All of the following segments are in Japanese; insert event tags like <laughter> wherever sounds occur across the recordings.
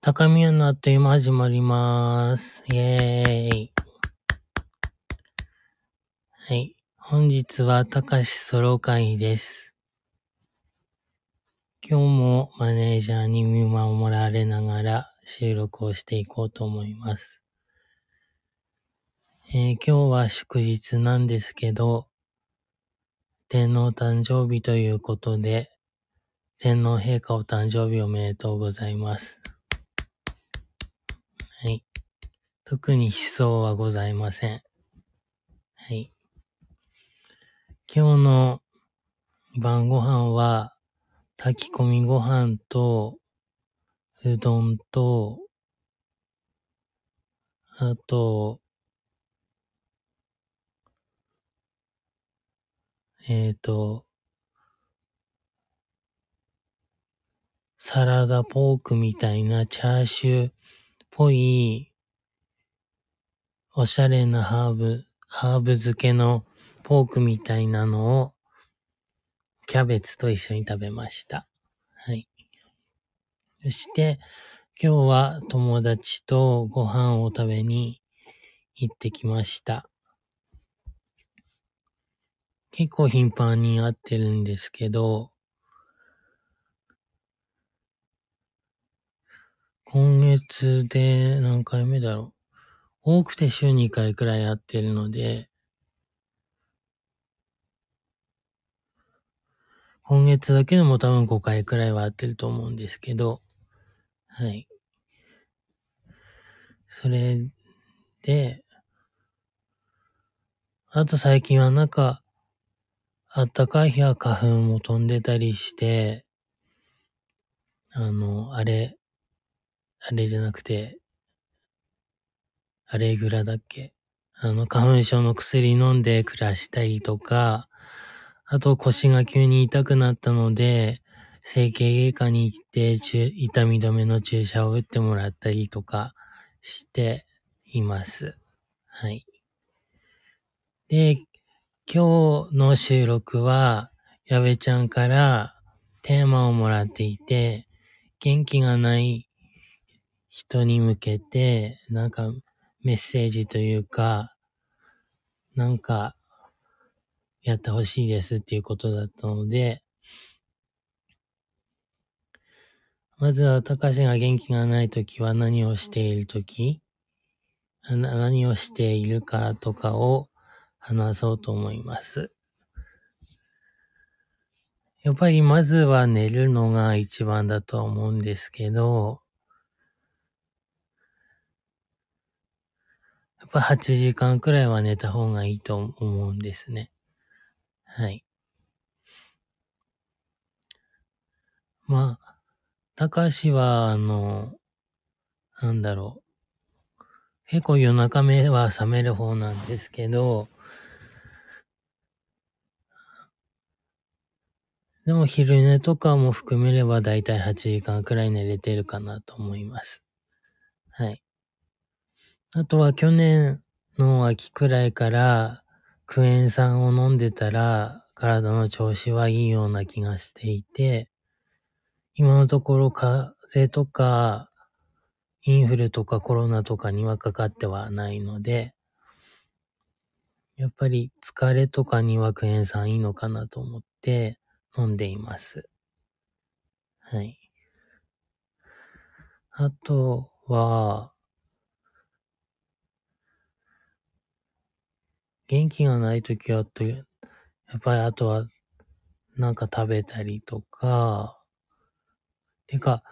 高宮のあっという間始まります。イェーイ。はい。本日はたかしソロ会です。今日もマネージャーに見守られながら収録をしていこうと思います。えー今日は祝日なんですけど、天皇誕生日ということで、天皇陛下お誕生日おめでとうございます。特に悲壮はございません。はい。今日の晩ご飯は、炊き込みご飯と、うどんと、あと、えっ、と、サラダポークみたいなチャーシューっぽい、おしゃれなハーブ、ハーブ漬けのポークみたいなのを、キャベツと一緒に食べました。はい。そして、今日は友達とご飯を食べに行ってきました。結構頻繁に会ってるんですけど、今月で何回目だろう？多くて週2回くらい会ってるので、今月だけでも多分5回くらいは会ってると思うんですけど、はい。それで、あと最近はなんか、あったかい日は花粉も飛んでたりして、あの、あれ、あれじゃなくて、アレグラだっけ？あの、花粉症の薬飲んで暮らしたりとか、あと腰が急に痛くなったので、整形外科に行って痛み止めの注射を打ってもらったりとかしています。はい。で、今日の収録は、矢部ちゃんからテーマをもらっていて、元気がない人に向けて、なんかメッセージというか、なんかやってほしいですっていうことだったので、まずは、たかしが元気がないときは何をしているとき、何をしているかとかを話そうと思います。やっぱりまずは寝るのが一番だとは思うんですけど、っぱ8時間くらいは寝た方がいいと思うんですね。はい。まあ、たかしは、あの、なんだろう。結構夜中目は覚める方なんですけど、でも昼寝とかも含めればだいたい8時間くらい寝れてるかなと思います。はい。あとは去年の秋くらいからクエン酸を飲んでたら体の調子はいいような気がしていて、今のところ風邪とかインフルとかコロナとかにはかかってはないので、やっぱり疲れとかにはクエン酸いいのかなと思って飲んでいます。はい。あとは、元気がないときはと、やっぱりあとは、なんか食べたりとか、てか、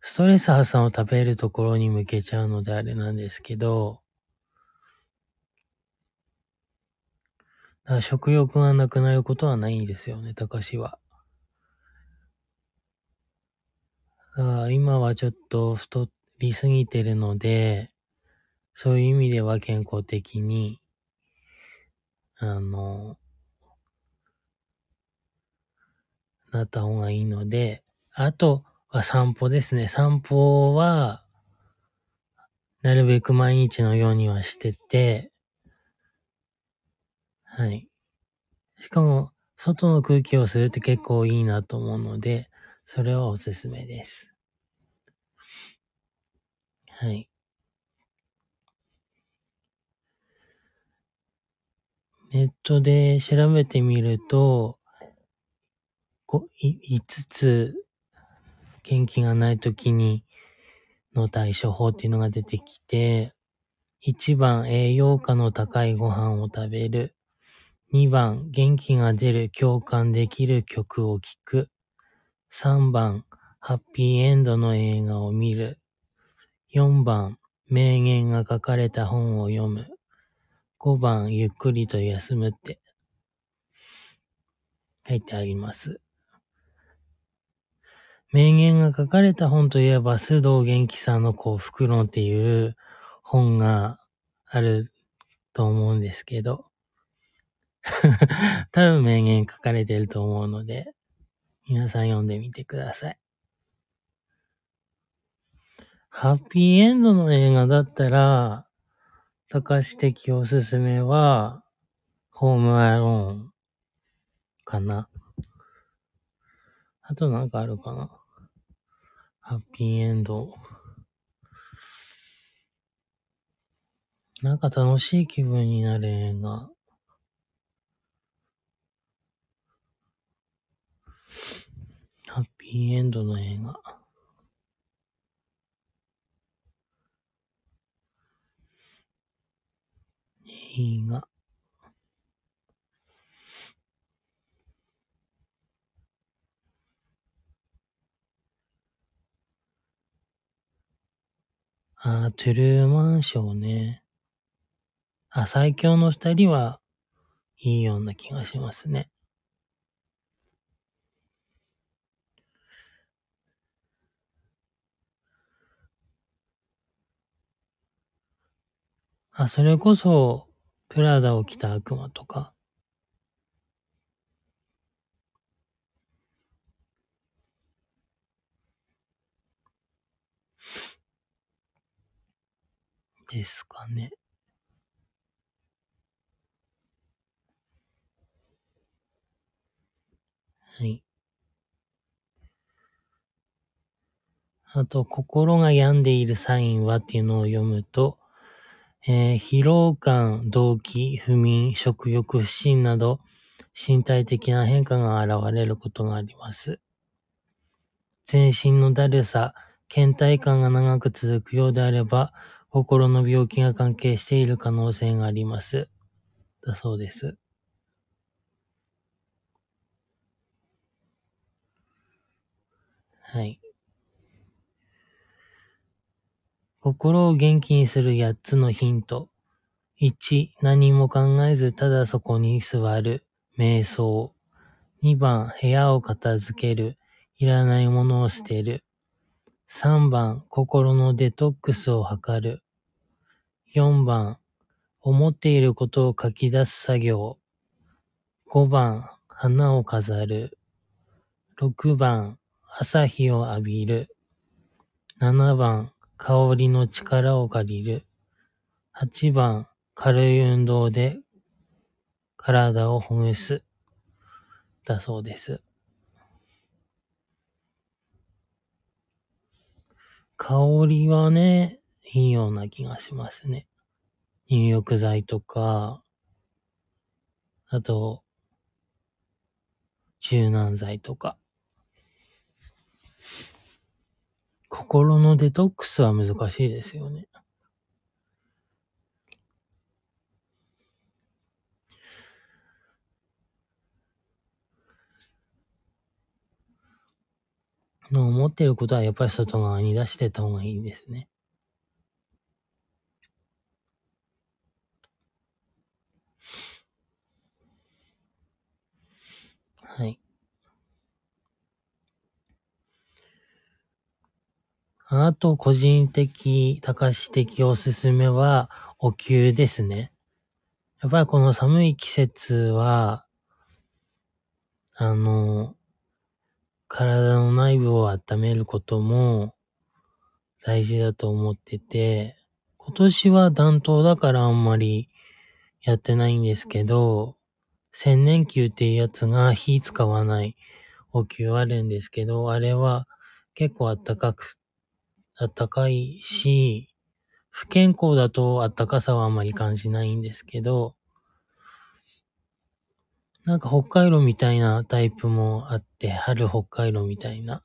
ストレス発散を食べるところに向けちゃうのであれなんですけど、だから食欲がなくなることはないんですよね、たかしは。だから今はちょっと太りすぎてるので、そういう意味では健康的に、あの、なった方がいいので、あとは散歩ですね。散歩は、なるべく毎日のようにはしてて、はい。しかも、外の空気を吸うって結構いいなと思うので、それはおすすめです。はい。ネットで調べてみると、こ5つ元気がない時にの対処法っていうのが出てきて、1番栄養価の高いご飯を食べる。2番元気が出る共感できる曲を聴く。3番ハッピーエンドの映画を見る。4番名言が書かれた本を読む。5番ゆっくりと休むって書いてあります。名言が書かれた本といえば、須藤元気さんの幸福論っていう本があると思うんですけど、<laughs> 多分名言書かれてると思うので、皆さん読んでみてください。ハッピーエンドの映画だったら、高橋的おすすめは、ホームアローンかな。あとなんかあるかな。ハッピーエンド。なんか楽しい気分になる映画。ハッピーエンドの映画。映画。あー、トゥルーマンショーね。あ、最強の二人はいいような気がしますね。あ、それこそ、プラダを着た悪魔とか。ですかね。はい。あと、心が病んでいるサインはっていうのを読むと、えー疲労感、動悸、不眠、食欲、不振など、身体的な変化が現れることがあります。全身のだるさ、倦怠感が長く続くようであれば、心の病気が関係している可能性があります。だそうです。はい。心を元気にする8つのヒント。1、何も考えずただそこに座る。瞑想。2番、部屋を片付ける。いらないものを捨てる。3番、心のデトックスを図る。4番、思っていることを書き出す作業。5番、花を飾る。6番、朝日を浴びる。7番、香りの力を借りる。8番、軽い運動で体をほぐす。だそうです。香りはね、いいような気がしますね。入浴剤とか、あと、柔軟剤とか。心のデトックスは難しいですよね。の思ってることはやっぱり外側に出してった方がいいですね。はい。あと、個人的、高し的おすすめは、お灸ですね。やっぱりこの寒い季節は、あの、体の内部を温めることも大事だと思ってて、今年は暖冬だからあんまりやってないんですけど、千年灸っていうやつが火使わないお灸あるんですけど、あれは結構あったかく、あったかいし、不健康だとあったかさはあまり感じないんですけど、なんか北海道みたいなタイプもあって、春北海道みたいな、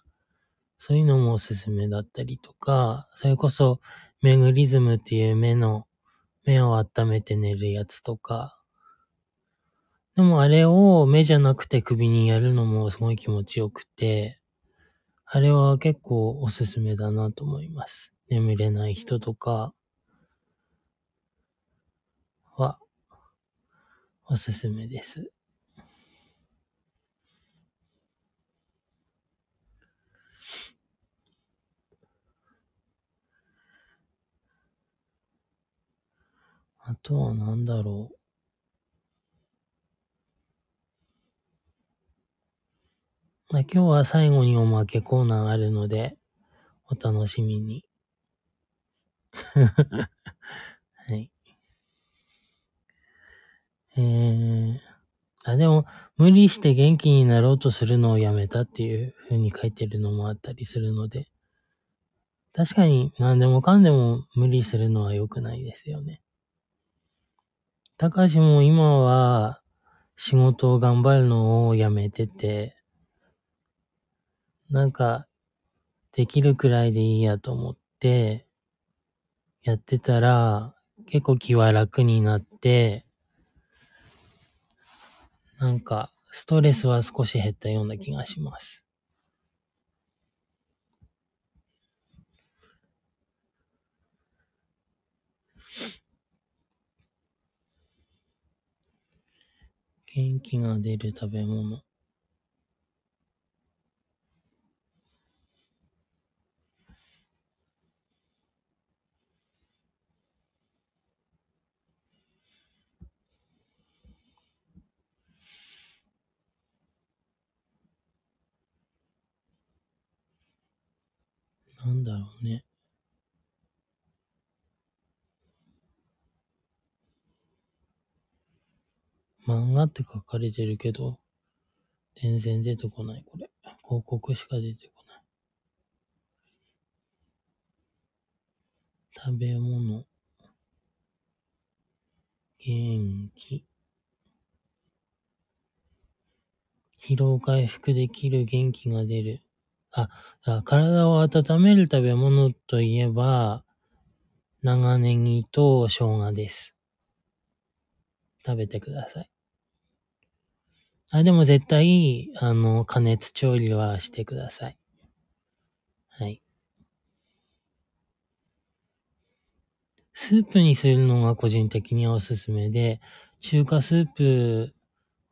そういうのもおすすめだったりとか、それこそメグリズムっていう目の、目を温めて寝るやつとか、でもあれを目じゃなくて首にやるのもすごい気持ちよくて、あれは結構おすすめだなと思います。眠れない人とかはおすすめです。あとは何だろう。まあ、今日は最後におまけコーナーあるので、お楽しみに。<laughs> はい。えー、あ、でも、無理して元気になろうとするのをやめたっていう風に書いてるのもあったりするので、確かに何でもかんでも無理するのは良くないですよね。たかしも今は仕事を頑張るのをやめてて、なんか、できるくらいでいいやと思って、やってたら、結構気は楽になって、なんか、ストレスは少し減ったような気がします。元気が出る食べ物。なんだろうね。漫画って書かれてるけど、全然出てこない、これ。広告しか出てこない。食べ物。元気。疲労回復できる元気が出る。あ、体を温める食べ物といえば、長ネギと生姜です。食べてください。あ、でも絶対、あの、加熱調理はしてください。はい。スープにするのが個人的にはおすすめで、中華スープ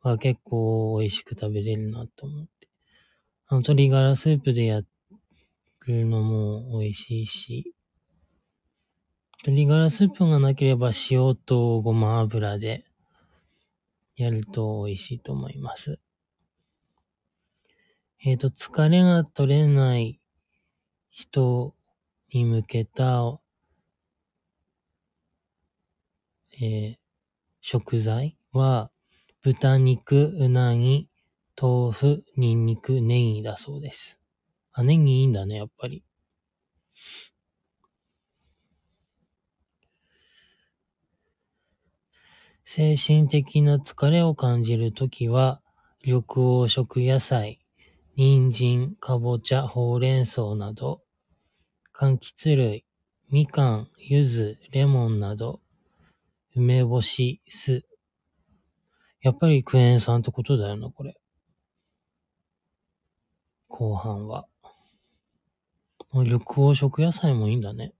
は結構美味しく食べれるなと思って。鶏ガラスープでやるのも美味しいし、鶏ガラスープがなければ塩とごま油でやると美味しいと思います。えっ、ー、と、疲れが取れない人に向けた、えー、食材は、豚肉、うなぎ、豆腐、ニンニク、ネギだそうです。あ、ネギいいんだね、やっぱり。精神的な疲れを感じるときは、緑黄色野菜、人参、かぼちゃ、ほうれん草など、柑橘類、みかん、ゆず、レモンなど、梅干し、酢。やっぱりクエン酸ってことだよな、これ。後半は。緑黄色野菜もいいんだね。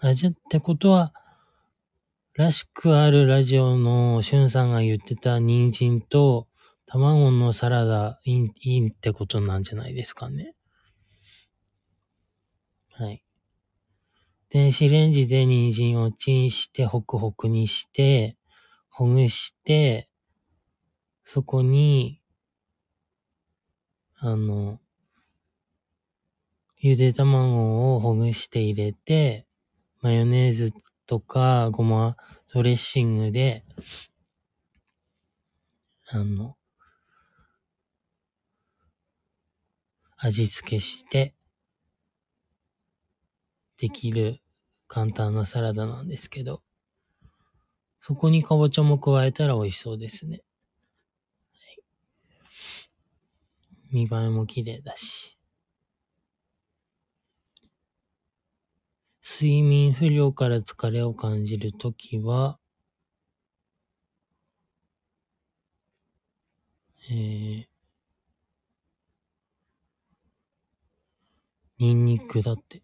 あ、じゃ、ってことは、らしくあるラジオのしゅんさんが言ってた人参と卵のサラダいいいいってことなんじゃないですかね。はい。電子レンジで人参をチンしてホクホクにして、ほぐして、そこにあの、ゆで卵をほぐして入れて、マヨネーズとかごまドレッシングで、あの、味付けして、できる簡単なサラダなんですけど、そこにかぼちゃも加えたら美味しそうですね。はい、見栄えも綺麗だし。睡眠不良から疲れを感じるときは、えー、ニンニクだって。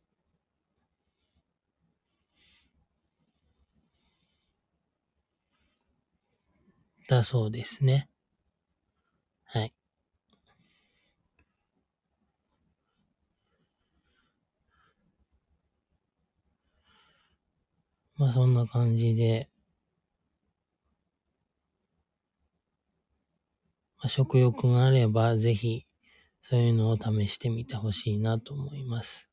だそうですね。はい。まあそんな感じで、まあ、食欲があればぜひそういうのを試してみてほしいなと思います。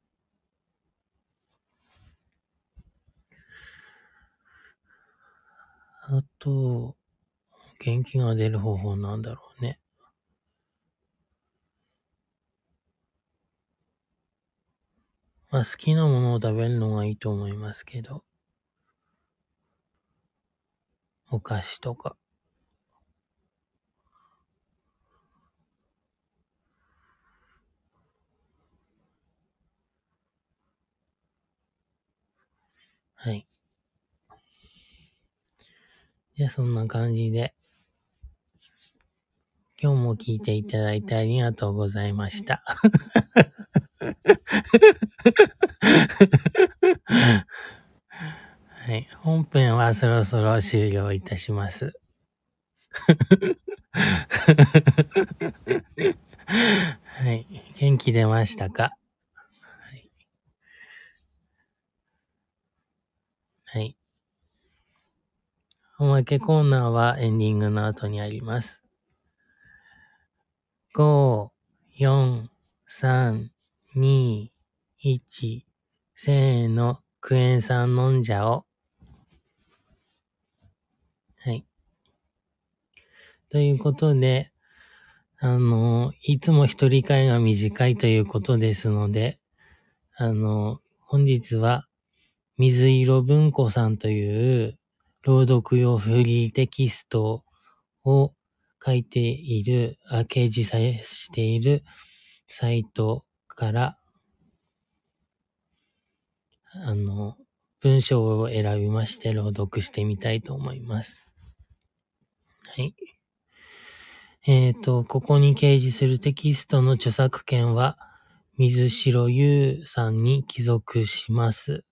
あと、元気が出る方法なんだろうね。まあ好きなものを食べるのがいいと思いますけど。お菓子とか。はい。じゃあそんな感じで、今日も聞いていただいてありがとうございました。<laughs> はい。本編はそろそろ終了いたします。<laughs> はい。元気出ましたか？はい。おまけコーナーはエンディングの後にあります。5、4、3、2、1、せーの、クエン酸飲んじゃお。はい。ということで、あの、いつも一人会が短いということですので、あの、本日は、水色文庫さんという朗読用フリーテキストを書いている、掲示さえしているサイトから、あの、文章を選びまして朗読してみたいと思います。はい。えっ、ー、と、ここに掲示するテキストの著作権は、水城優さんに帰属します。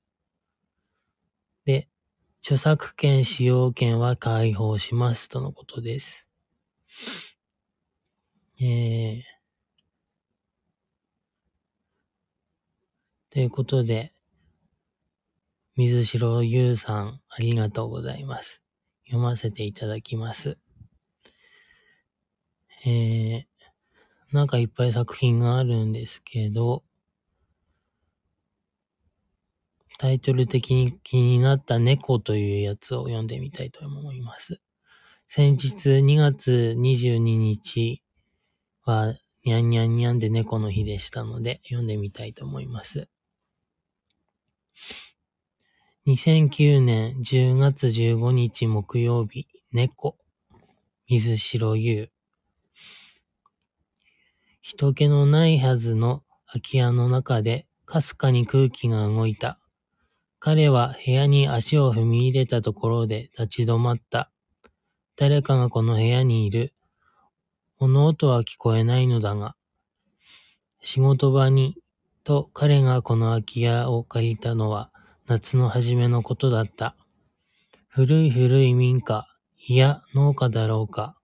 で、著作権使用権は開放しますとのことです。えー、ということで、水城優さん、ありがとうございます。読ませていただきます。えー、なんかいっぱい作品があるんですけど、タイトル的に気になった猫というやつを読んでみたいと思います。先日2月22日はにゃんにゃんにゃんで猫の日でしたので読んでみたいと思います。2009年10月15日木曜日、猫、水白優。人気のないはずの空き家の中でかすかに空気が動いた。彼は部屋に足を踏み入れたところで立ち止まった。誰かがこの部屋にいる。物音は聞こえないのだが、仕事場に、と彼がこの空き家を借りたのは夏の初めのことだった。古い古い民家、いや農家だろうか。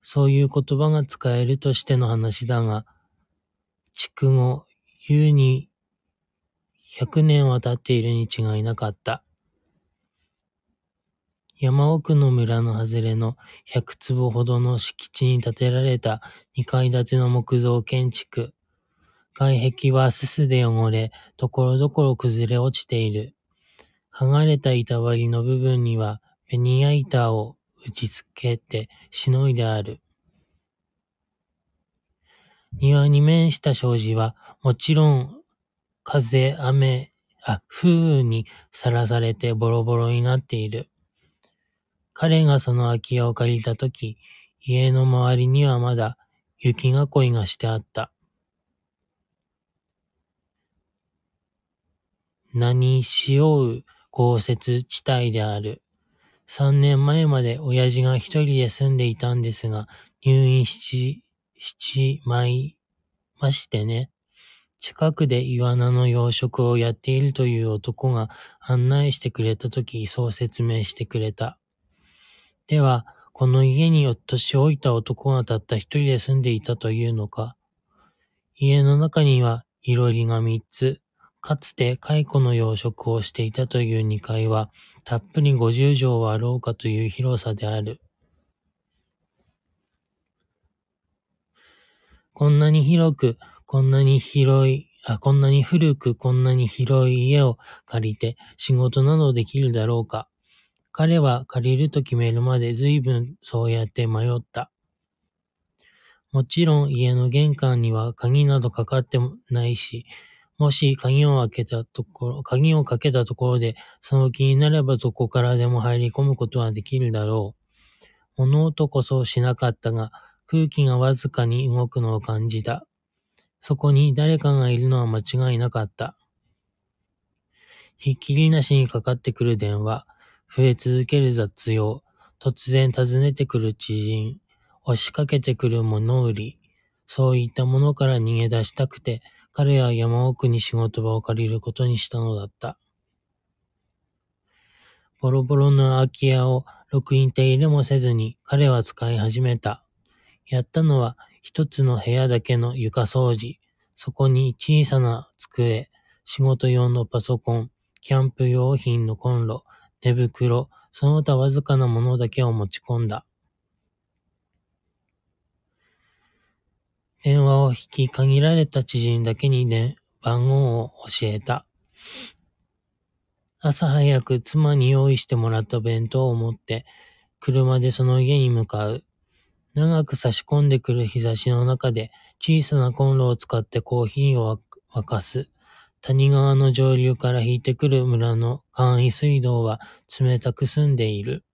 そういう言葉が使えるとしての話だが、筑後、優に100年は経っているに違いなかった。山奥の村の外れの100坪ほどの敷地に建てられた2階建ての木造建築。外壁はすすで汚れ、ところどころ崩れ落ちている。剥がれた板張りの部分にはベニヤ板を打ち付けてしのいである。庭に面した障子はもちろん風、雨、あ、風雨にさらされてボロボロになっている。彼がその空き家を借りたとき、家の周りにはまだ雪囲いがしてあった。何しよう豪雪地帯である。三年前まで親父が一人で住んでいたんですが、入院し、しちまいましてね。近くでイワナの養殖をやっているという男が案内してくれたとき、そう説明してくれた。では、この家に年老いた男がたった一人で住んでいたというのか。家の中には、いろりが三つ、かつて蚕の養殖をしていたという二階は、たっぷり五十畳はあろうかという広さである。こんなに広く、こんなに広い、あ、こんなに古く、こんなに広い家を借りて仕事などできるだろうか。彼は借りると決めるまで随分そうやって迷った。もちろん家の玄関には鍵などかかってもないし、もし鍵を開けたところ、鍵をかけたところで、その気になればどこからでも入り込むことはできるだろう。物音こそしなかったが、空気がわずかに動くのを感じた。そこに誰かがいるのは間違いなかった。ひっきりなしにかかってくる電話、増え続ける雑用、突然訪ねてくる知人、押しかけてくる物売り、そういったものから逃げ出したくて、彼は山奥に仕事場を借りることにしたのだった。ボロボロの空き家をろくに手入れもせずに彼は使い始めた。やったのは一つの部屋だけの床掃除、そこに小さな机、仕事用のパソコン、キャンプ用品のコンロ、寝袋、その他わずかなものだけを持ち込んだ。電話を引き限られた知人だけにね、番号を教えた。朝早く妻に用意してもらった弁当を持って、車でその家に向かう。長く差し込んでくる日差しの中で、小さなコンロを使ってコーヒーを沸かす。谷川の上流から引いてくる村の簡易水道は冷たく澄んでいる。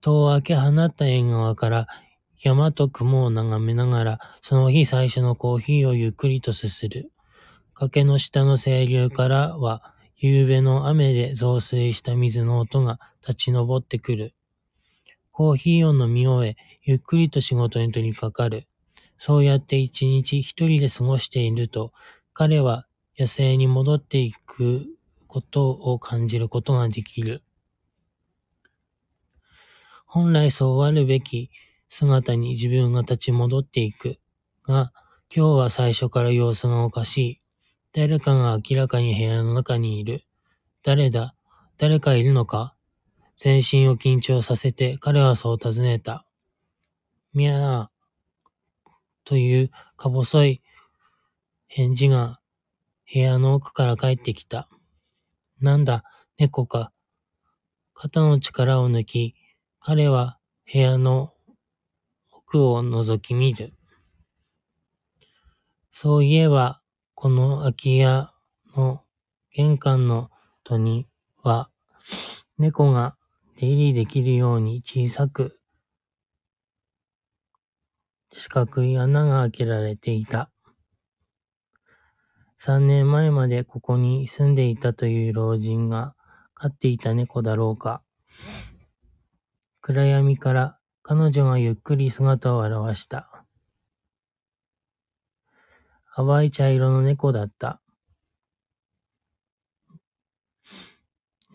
戸を開け放った縁側から山と雲を眺めながら、その日最初のコーヒーをゆっくりとすする。崖の下の清流からは、夕べの雨で増水した水の音が立ち上ってくる。コーヒーを飲み終え、ゆっくりと仕事に取り掛かる。そうやって一日一人で過ごしていると、彼は野生に戻っていくことを感じることができる。本来そうあるべき姿に自分が立ち戻っていく。が、今日は最初から様子がおかしい。誰かが明らかに部屋の中にいる。誰だ？誰かいるのか？全身を緊張させて彼はそう尋ねた。みゃー。というか細い返事が部屋の奥から帰ってきた。なんだ、猫か。肩の力を抜き、彼は部屋の奥を覗き見る。そういえば、この空き家の玄関の戸には、猫が出入りできるように小さく四角い穴が開けられていた。三年前までここに住んでいたという老人が飼っていた猫だろうか。暗闇から彼女がゆっくり姿を現した。淡い茶色の猫だった。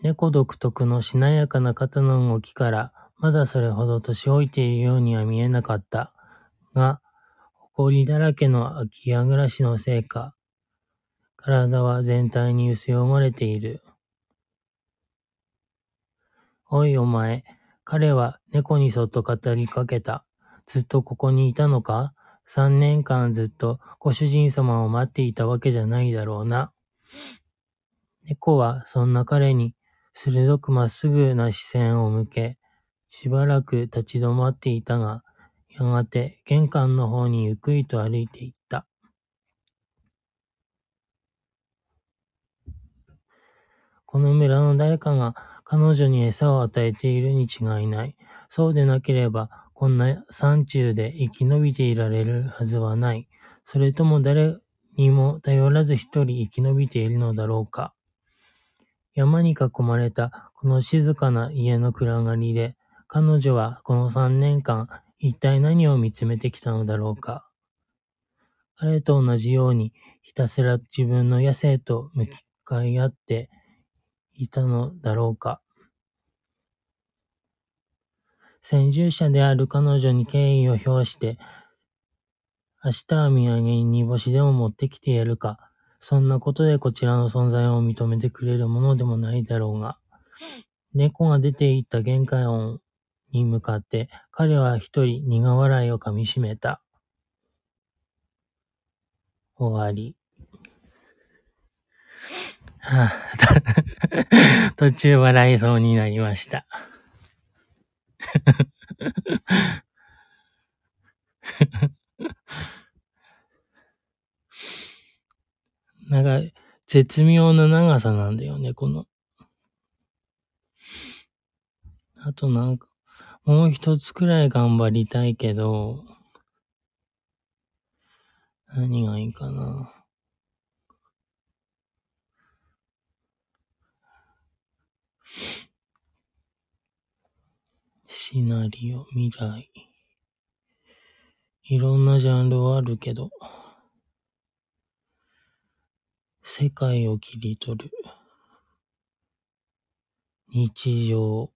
猫独特のしなやかな肩の動きから、まだそれほど年老いているようには見えなかった。が、埃だらけの空き家暮らしのせいか、体は全体に薄汚れている。おいお前、彼は猫にそっと語りかけた。ずっとここにいたのか？三年間ずっとご主人様を待っていたわけじゃないだろうな。猫はそんな彼に鋭くまっすぐな視線を向け、しばらく立ち止まっていたが、やがて玄関の方にゆっくりと歩いていった。この村の誰かが彼女に餌を与えているに違いない。そうでなければ、こんな山中で生き延びていられるはずはない。それとも誰にも頼らず一人生き延びているのだろうか。山に囲まれたこの静かな家の暗がりで、彼女はこの三年間、一体何を見つめてきたのだろうか。彼と同じように、ひたすら自分の野生と向かい合っていたのだろうか。先住者である彼女に敬意を表して、明日は土産に煮干しでも持ってきてやるか。そんなことでこちらの存在を認めてくれるものでもないだろうが。猫が出て行った玄関音に向かって、彼は一人苦笑いをかみしめた。終わり。はあ、途中笑いそうになりました。長い、絶妙な長さなんだよね、この。あとなんか、もう一つくらい頑張りたいけど、何がいいかな。シナリオ、未来。いろんなジャンルはあるけど、世界を切り取る。日常。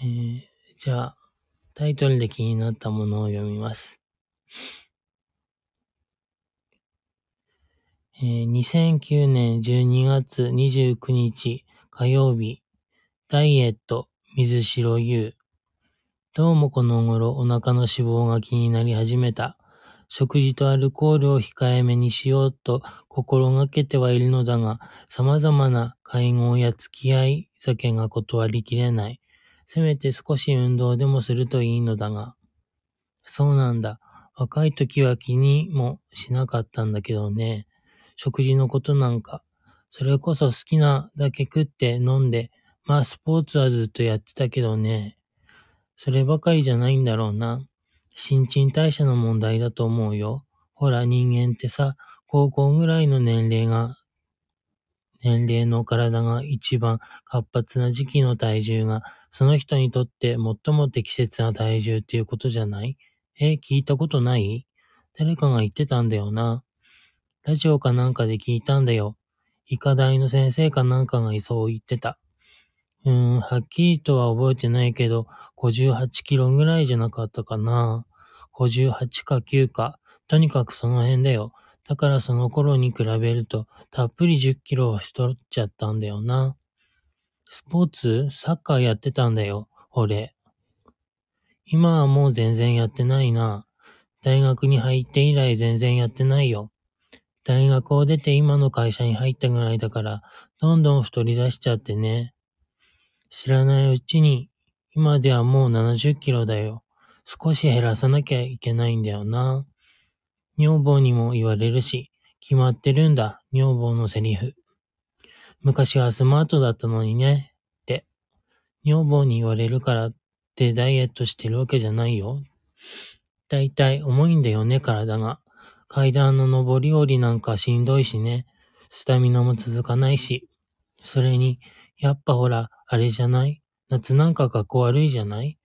えー、じゃあ、タイトルで気になったものを読みます。えー、2009年12月29日火曜日、ダイエット、水白優。どうもこの頃お腹の脂肪が気になり始めた。食事とアルコールを控えめにしようと心がけてはいるのだが、様々な会合や付き合い酒が断りきれない。せめて少し運動でもするといいのだが。そうなんだ。若い時は気にもしなかったんだけどね。食事のことなんか。それこそ好きなだけ食って飲んで、まあスポーツはずっとやってたけどね。そればかりじゃないんだろうな。新陳代謝の問題だと思うよ。ほら人間ってさ、高校ぐらいの年齢が年齢の体が一番活発な時期の体重が、その人にとって最も適切な体重っていうことじゃない？え、聞いたことない？誰かが言ってたんだよな。ラジオかなんかで聞いたんだよ。医科大の先生かなんかがそう言ってた。うーん、はっきりとは覚えてないけど、58キロぐらいじゃなかったかな。58か9か。とにかくその辺だよ。だからその頃に比べると、たっぷり10キロは太っちゃったんだよな。スポーツサッカーやってたんだよ、俺。今はもう全然やってないな。大学に入って以来全然やってないよ。大学を出て今の会社に入ったぐらいだから、どんどん太り出しちゃってね。知らないうちに、今ではもう70キロだよ。少し減らさなきゃいけないんだよな。女房にも言われるし、決まってるんだ、女房のセリフ。昔はスマートだったのにね、って。女房に言われるからってダイエットしてるわけじゃないよ。だいたい重いんだよね、体が。階段の上り下りなんかしんどいしね。スタミナも続かないし。それに、やっぱほら、あれじゃない？夏なんか格好悪いじゃない？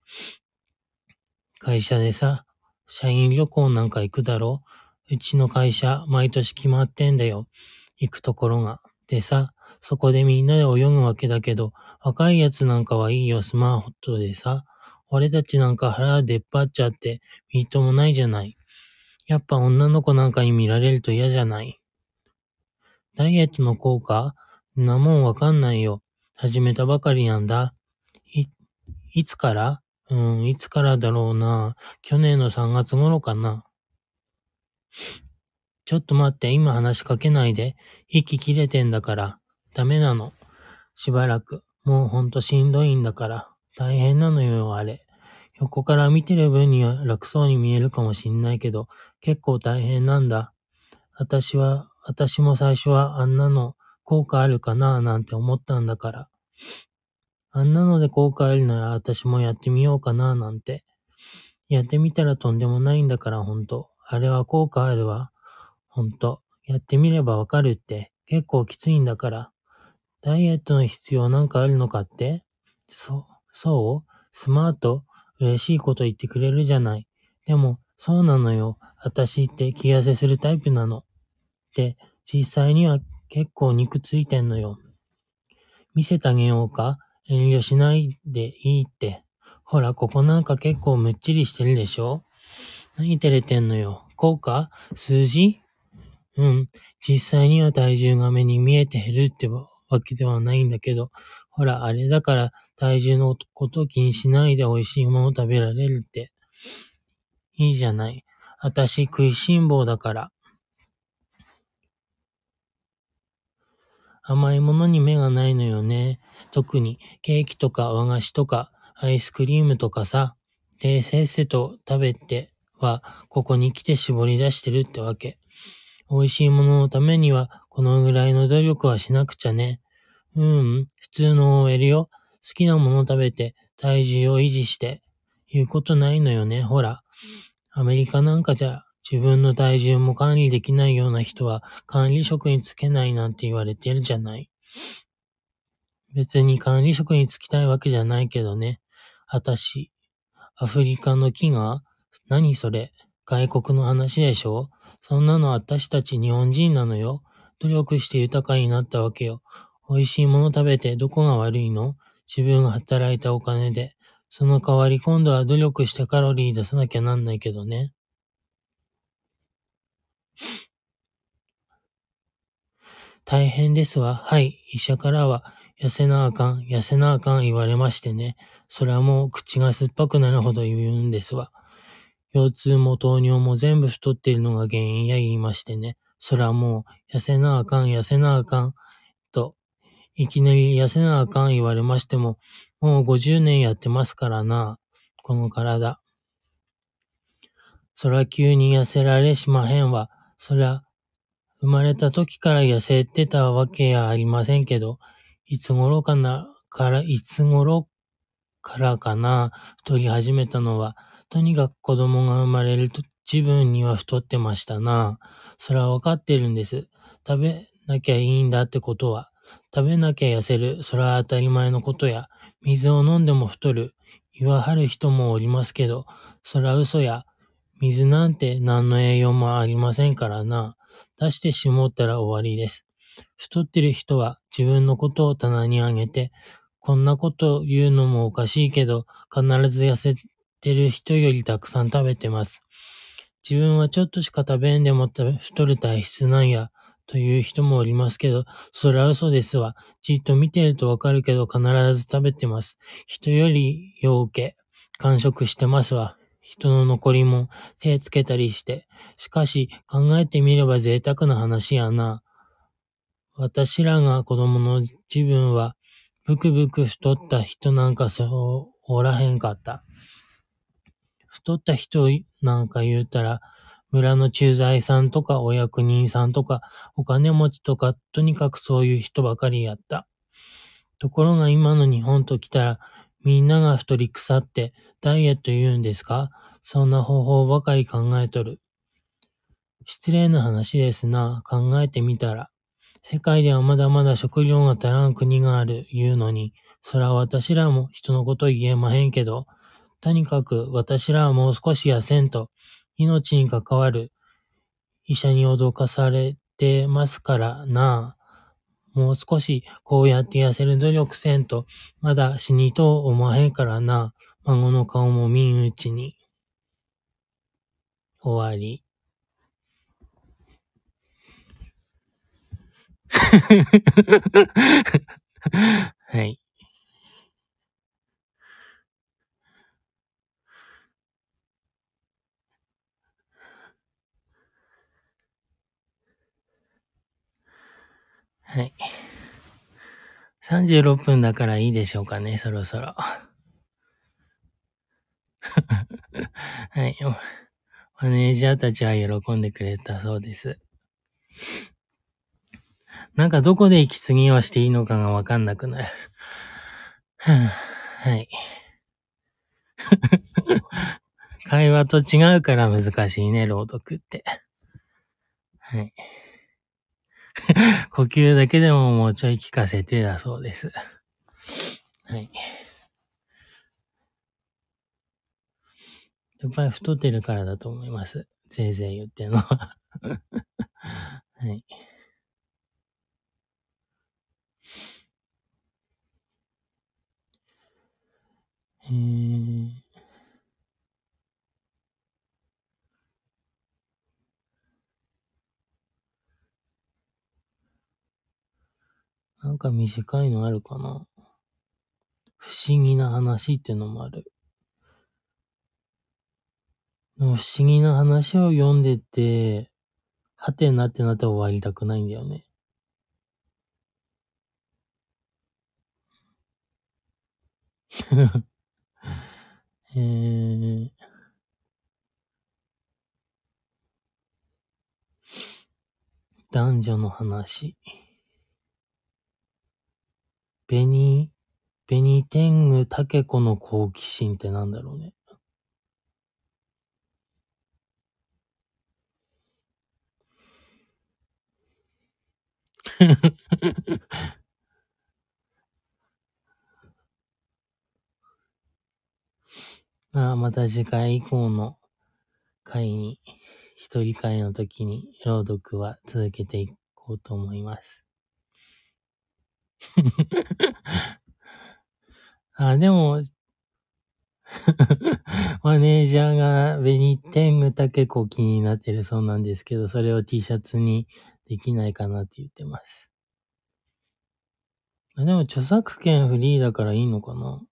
会社でさ、社員旅行なんか行くだろ？うちの会社、毎年決まってんだよ。行くところが。でさ、そこでみんなで泳ぐわけだけど、若いやつなんかはいいよ、スマートでさ。俺たちなんか腹出っ張っちゃって、みっともないじゃない。やっぱ女の子なんかに見られると嫌じゃない。ダイエットの効果？なもんわかんないよ。始めたばかりなんだ。い、いつから？うん、いつからだろうな。去年の3月頃かな。ちょっと待って、今話しかけないで。息切れてんだから。ダメなの。しばらく。もうほんとしんどいんだから。大変なのよ、あれ。横から見てる分には楽そうに見えるかもしんないけど、結構大変なんだ。私は、私も最初はあんなの効果あるかなぁなんて思ったんだから。あんなので効果あるなら私もやってみようかなぁなんて。やってみたらとんでもないんだからほんと。あれは効果あるわ。ほんと。やってみればわかるって。結構きついんだから。ダイエットの必要なんかあるのかって？そ、そう？スマート嬉しいこと言ってくれるじゃない。でも、そうなのよ。私って気痩せするタイプなの。で、実際には結構肉ついてんのよ。見せてあげようか？遠慮しないでいいって。ほら、ここなんか結構むっちりしてるでしょ？何照れてんのよ？効果？数字？うん。実際には体重が目に見えて減るってわけではないんだけど、ほら、あれだから体重のこと気にしないで美味しいものを食べられるって。いいじゃない。あたし食いしん坊だから。甘いものに目がないのよね。特にケーキとか和菓子とかアイスクリームとかさ。で、せっせと食べては、ここに来て絞り出してるってわけ。美味しいもののためには、このぐらいの努力はしなくちゃね。ううん、普通の OL よ。好きなもの食べて、体重を維持して、言うことないのよね。ほら、アメリカなんかじゃ、自分の体重も管理できないような人は管理職につけないなんて言われてるじゃない。別に管理職に就きたいわけじゃないけどね。あたし、アフリカの木が何それ？外国の話でしょ？そんなの私たち日本人なのよ。努力して豊かになったわけよ。美味しいもの食べてどこが悪いの？自分が働いたお金で。その代わり今度は努力してカロリー出さなきゃなんないけどね。大変ですわ。はい。医者からは、痩せなあかん、痩せなあかん言われましてね。それはもう口が酸っぱくなるほど言うんですわ。腰痛も糖尿も全部太っているのが原因や言いましてね。それはもう、痩せなあかん、痩せなあかん、いきなり痩せなあかん言われましても、もう50年やってますからな、この体。そら急に痩せられしまへんわ。そりゃ、生まれた時から痩せてたわけやありませんけど、いつ頃かな、から、いつ頃からかな、太り始めたのは、とにかく子供が生まれると自分には太ってましたな。それはわかってるんです。食べなきゃいいんだってことは。食べなきゃ痩せる。それは当たり前のことや。水を飲んでも太る。言わはる人もおりますけど、それは嘘や。水なんて何の栄養もありませんからな。出してしもったら終わりです。太ってる人は自分のことを棚にあげて、こんなこと言うのもおかしいけど、必ず痩せてる人よりたくさん食べてます。自分はちょっとしか食べんでも太る体質なんや、という人もおりますけど、それは嘘ですわ。じっと見てるとわかるけど必ず食べてます。人よりようけ、完食してますわ。人の残りも手つけたりして。しかし考えてみれば贅沢な話やな。私らが子供の自分は、ブクブク太った人なんかそうおらへんかった。太った人なんか言うたら、村の駐在さんとかお役人さんとかお金持ちとかとにかくそういう人ばかりやった。ところが今の日本と来たらみんなが太り腐ってダイエット言うんですか？そんな方法ばかり考えとる。失礼な話ですな。考えてみたら。世界ではまだまだ食料が足らん国がある言うのに、そら私らも人のこと言えまへんけど、とにかく私らはもう少し痩せんと、命に関わる医者に脅かされてますからな。もう少しこうやって痩せる努力せんと、まだ死にと思わへんからな。孫の顔も見んうちに。終わり。<laughs> はい。はい。36分だからいいでしょうかね、そろそろ。<laughs> はい。マネージャーたちは喜んでくれたそうです。なんかどこで息継ぎをしていいのかがわかんなくなる。はい。<laughs> 会話と違うから難しいね、朗読って。はい。<laughs> 呼吸だけでももうちょい聞かせてだそうです。はい。やっぱり太ってるからだと思います。ぜいぜい言ってるのははい。えー、なんか短いのあるかな？不思議な話っていうのもある。不思議な話を読んでて、はてなってなって終わりたくないんだよね。<laughs> えー、男女の話。ベニ、ベニテングタケコの好奇心ってなんだろうね。ま <laughs> あ、また次回以降の回に、一人会の時に朗読は続けていこうと思います。<laughs> あ、でも、<laughs> マネージャーがベニテングタ結構気になってるそうなんですけど、それを T シャツにできないかなって言ってます。でも著作権フリーだからいいのかな？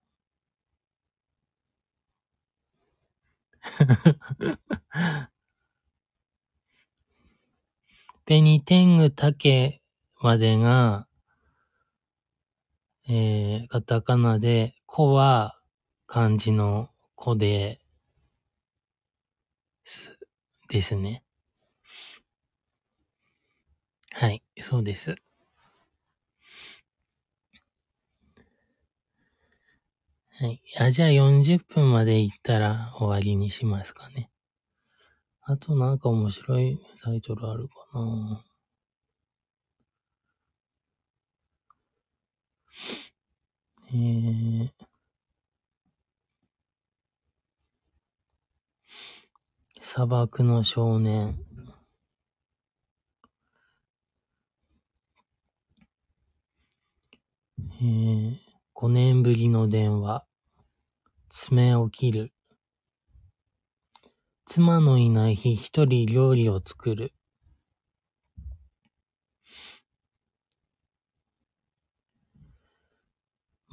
ペニテングタケまでが、えー、カタカナで、コは漢字のコで、すですね。はい、そうです。はい。あ、じゃあ40分まで行ったら終わりにしますかね。あとなんか面白いタイトルあるかなえー、砂漠の少年。えー、5年ぶりの電話。爪を切る。妻のいない日一人料理を作る。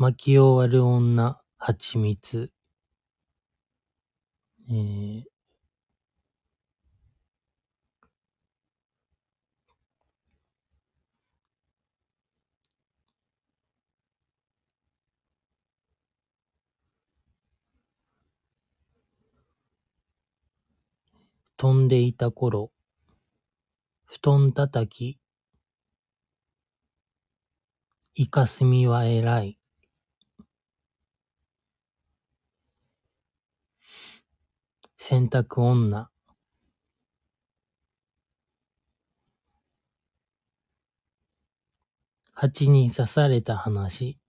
巻き終わる女、蜂蜜。えー、飛んでいた頃、布団叩き、イカスミは偉い。洗濯女。蜂に刺された話。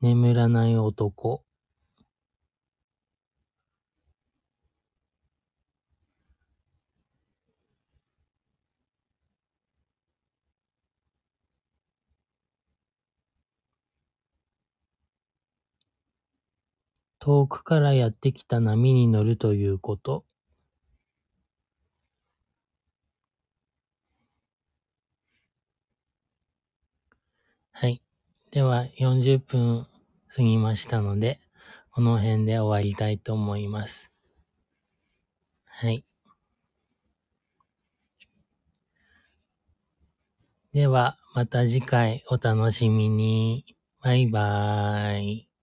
眠らない男遠くからやってきた波に乗るということ。はい。では、40分過ぎましたので、この辺で終わりたいと思います。はい。では、また次回お楽しみに。バイバーイ。